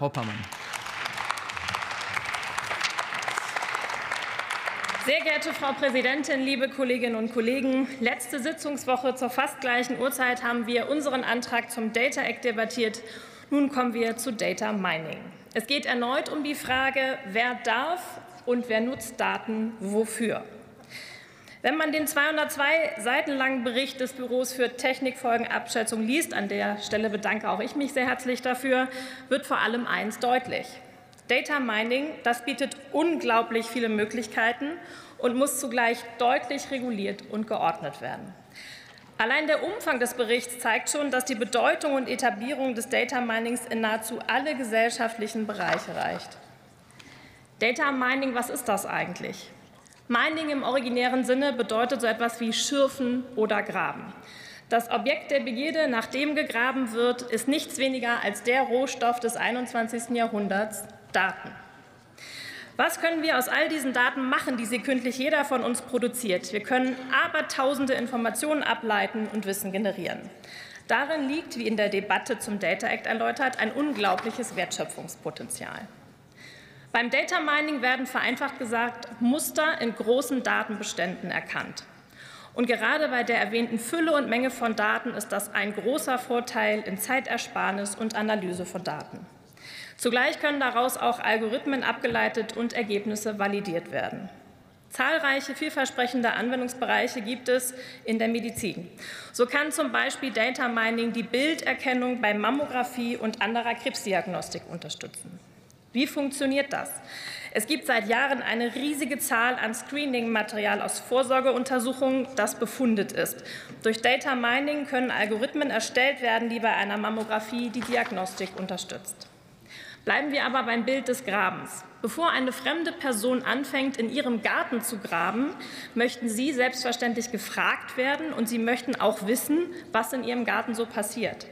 Hoppermann. Sehr geehrte Frau Präsidentin, liebe Kolleginnen und Kollegen! Letzte Sitzungswoche zur fast gleichen Uhrzeit haben wir unseren Antrag zum Data Act debattiert. Nun kommen wir zu Data Mining. Es geht erneut um die Frage, wer darf und wer nutzt Daten wofür. Wenn man den 202 Seiten langen Bericht des Büros für Technikfolgenabschätzung liest, an der Stelle bedanke auch ich mich sehr herzlich dafür, wird vor allem eins deutlich. Data Mining, das bietet unglaublich viele Möglichkeiten und muss zugleich deutlich reguliert und geordnet werden. Allein der Umfang des Berichts zeigt schon, dass die Bedeutung und Etablierung des Data Minings in nahezu alle gesellschaftlichen Bereiche reicht. Data Mining, was ist das eigentlich? Mining im originären Sinne bedeutet so etwas wie Schürfen oder Graben. Das Objekt der Begierde, nach dem gegraben wird, ist nichts weniger als der Rohstoff des 21. Jahrhunderts, Daten. Was können wir aus all diesen Daten machen, die sekündlich jeder von uns produziert? Wir können abertausende Informationen ableiten und Wissen generieren. Darin liegt, wie in der Debatte zum Data Act erläutert, ein unglaubliches Wertschöpfungspotenzial. Beim Data Mining werden vereinfacht gesagt Muster in großen Datenbeständen erkannt. Und gerade bei der erwähnten Fülle und Menge von Daten ist das ein großer Vorteil in Zeitersparnis und Analyse von Daten. Zugleich können daraus auch Algorithmen abgeleitet und Ergebnisse validiert werden. Zahlreiche vielversprechende Anwendungsbereiche gibt es in der Medizin. So kann zum Beispiel Data Mining die Bilderkennung bei Mammographie und anderer Krebsdiagnostik unterstützen. Wie funktioniert das? Es gibt seit Jahren eine riesige Zahl an Screening-Material aus Vorsorgeuntersuchungen, das befundet ist. Durch Data Mining können Algorithmen erstellt werden, die bei einer Mammographie die Diagnostik unterstützt. Bleiben wir aber beim Bild des Grabens. Bevor eine fremde Person anfängt, in ihrem Garten zu graben, möchten Sie selbstverständlich gefragt werden und Sie möchten auch wissen, was in Ihrem Garten so passiert.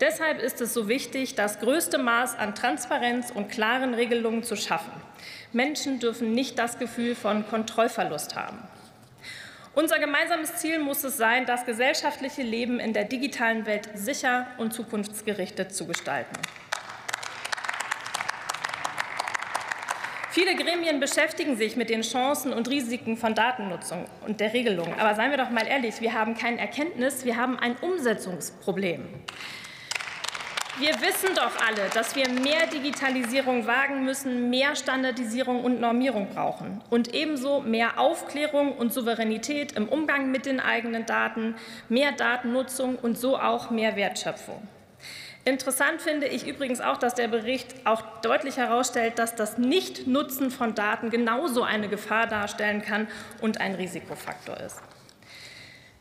Deshalb ist es so wichtig, das größte Maß an Transparenz und klaren Regelungen zu schaffen. Menschen dürfen nicht das Gefühl von Kontrollverlust haben. Unser gemeinsames Ziel muss es sein, das gesellschaftliche Leben in der digitalen Welt sicher und zukunftsgerichtet zu gestalten. Viele Gremien beschäftigen sich mit den Chancen und Risiken von Datennutzung und der Regelung. Aber seien wir doch mal ehrlich, wir haben kein Erkenntnis, wir haben ein Umsetzungsproblem. Wir wissen doch alle, dass wir mehr Digitalisierung wagen müssen, mehr Standardisierung und Normierung brauchen und ebenso mehr Aufklärung und Souveränität im Umgang mit den eigenen Daten, mehr Datennutzung und so auch mehr Wertschöpfung. Interessant finde ich übrigens auch, dass der Bericht auch deutlich herausstellt, dass das Nichtnutzen von Daten genauso eine Gefahr darstellen kann und ein Risikofaktor ist.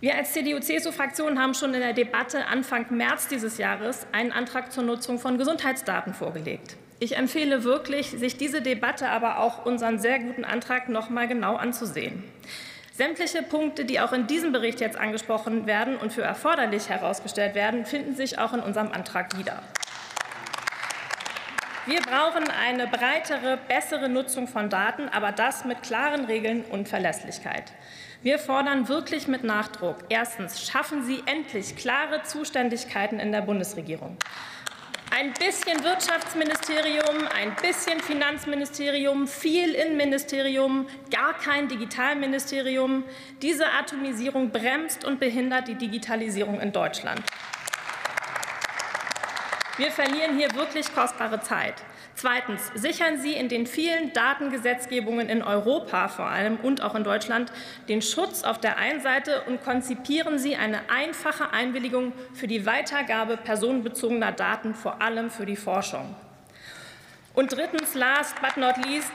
Wir als CDU-CSU-Fraktion haben schon in der Debatte Anfang März dieses Jahres einen Antrag zur Nutzung von Gesundheitsdaten vorgelegt. Ich empfehle wirklich, sich diese Debatte, aber auch unseren sehr guten Antrag noch mal genau anzusehen. Sämtliche Punkte, die auch in diesem Bericht jetzt angesprochen werden und für erforderlich herausgestellt werden, finden sich auch in unserem Antrag wieder. Wir brauchen eine breitere, bessere Nutzung von Daten, aber das mit klaren Regeln und Verlässlichkeit. Wir fordern wirklich mit Nachdruck. Erstens, schaffen Sie endlich klare Zuständigkeiten in der Bundesregierung. Ein bisschen Wirtschaftsministerium, ein bisschen Finanzministerium, viel Innenministerium, gar kein Digitalministerium. Diese Atomisierung bremst und behindert die Digitalisierung in Deutschland. Wir verlieren hier wirklich kostbare Zeit. Zweitens. Sichern Sie in den vielen Datengesetzgebungen in Europa vor allem und auch in Deutschland den Schutz auf der einen Seite und konzipieren Sie eine einfache Einwilligung für die Weitergabe personenbezogener Daten, vor allem für die Forschung. Und drittens, last but not least,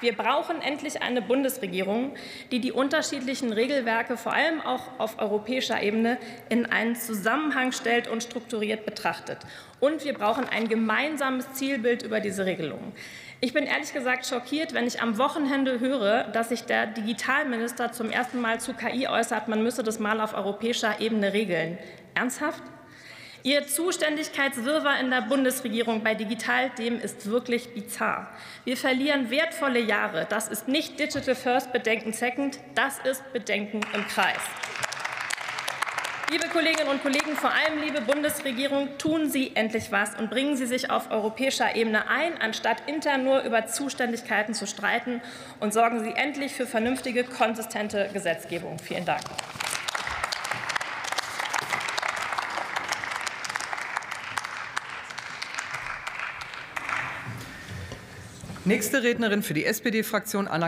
wir brauchen endlich eine Bundesregierung, die die unterschiedlichen Regelwerke vor allem auch auf europäischer Ebene in einen Zusammenhang stellt und strukturiert betrachtet. Und wir brauchen ein gemeinsames Zielbild über diese Regelungen. Ich bin ehrlich gesagt schockiert, wenn ich am Wochenende höre, dass sich der Digitalminister zum ersten Mal zu KI äußert, man müsse das mal auf europäischer Ebene regeln. Ernsthaft? Ihr Zuständigkeitswirrwarr in der Bundesregierung bei Digitalthemen ist wirklich bizarr. Wir verlieren wertvolle Jahre. Das ist nicht Digital First Bedenken Second, das ist Bedenken im Kreis. Liebe Kolleginnen und Kollegen, vor allem liebe Bundesregierung, tun Sie endlich was und bringen Sie sich auf europäischer Ebene ein, anstatt intern nur über Zuständigkeiten zu streiten, und sorgen Sie endlich für vernünftige, konsistente Gesetzgebung. Vielen Dank. Nächste Rednerin für die SPD-Fraktion Anna